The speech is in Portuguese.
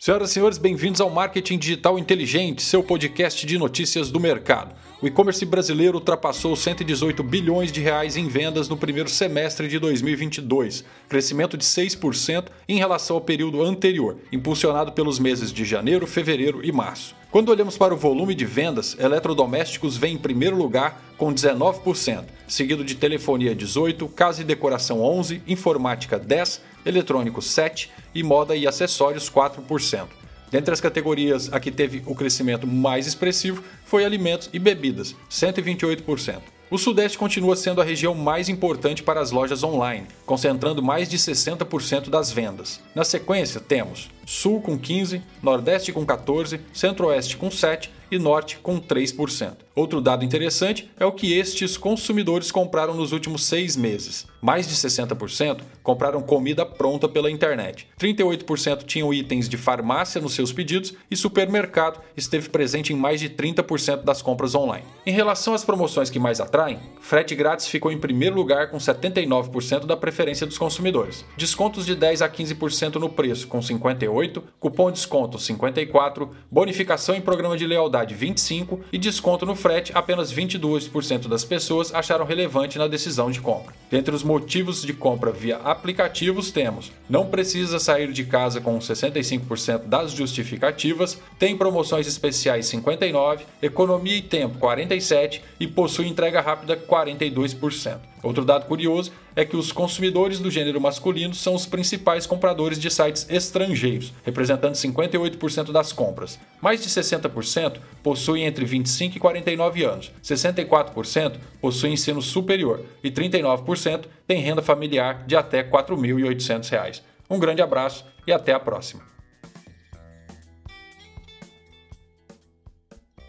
Senhoras e senhores, bem-vindos ao Marketing Digital Inteligente, seu podcast de notícias do mercado. O e-commerce brasileiro ultrapassou 118 bilhões de reais em vendas no primeiro semestre de 2022, crescimento de 6% em relação ao período anterior, impulsionado pelos meses de janeiro, fevereiro e março. Quando olhamos para o volume de vendas, eletrodomésticos vem em primeiro lugar com 19%, seguido de telefonia 18, casa e decoração 11, informática 10, eletrônicos 7 e moda e acessórios 4%. Dentre as categorias, a que teve o crescimento mais expressivo foi alimentos e bebidas, 128%. O Sudeste continua sendo a região mais importante para as lojas online, concentrando mais de 60% das vendas. Na sequência, temos Sul com 15, Nordeste com 14, Centro-Oeste com 7 e Norte com 3%. Outro dado interessante é o que estes consumidores compraram nos últimos seis meses. Mais de 60% compraram comida pronta pela internet, 38% tinham itens de farmácia nos seus pedidos e supermercado esteve presente em mais de 30% das compras online. Em relação às promoções que mais atraem, frete grátis ficou em primeiro lugar com 79% da preferência dos consumidores. Descontos de 10 a 15% no preço com 58, cupom desconto 54, bonificação em programa de lealdade 25 e desconto no frete apenas 22% das pessoas acharam relevante na decisão de compra. Dentre os motivos de compra via aplicativos temos: não precisa sair de casa com 65% das justificativas, tem promoções especiais 59, economia e tempo 47 e possui entrega rápida 42%. Outro dado curioso é que os consumidores do gênero masculino são os principais compradores de sites estrangeiros, representando 58% das compras. Mais de 60% possuem entre 25 e 49 anos, 64% possuem ensino superior e 39% têm renda familiar de até R$ 4.800. Um grande abraço e até a próxima.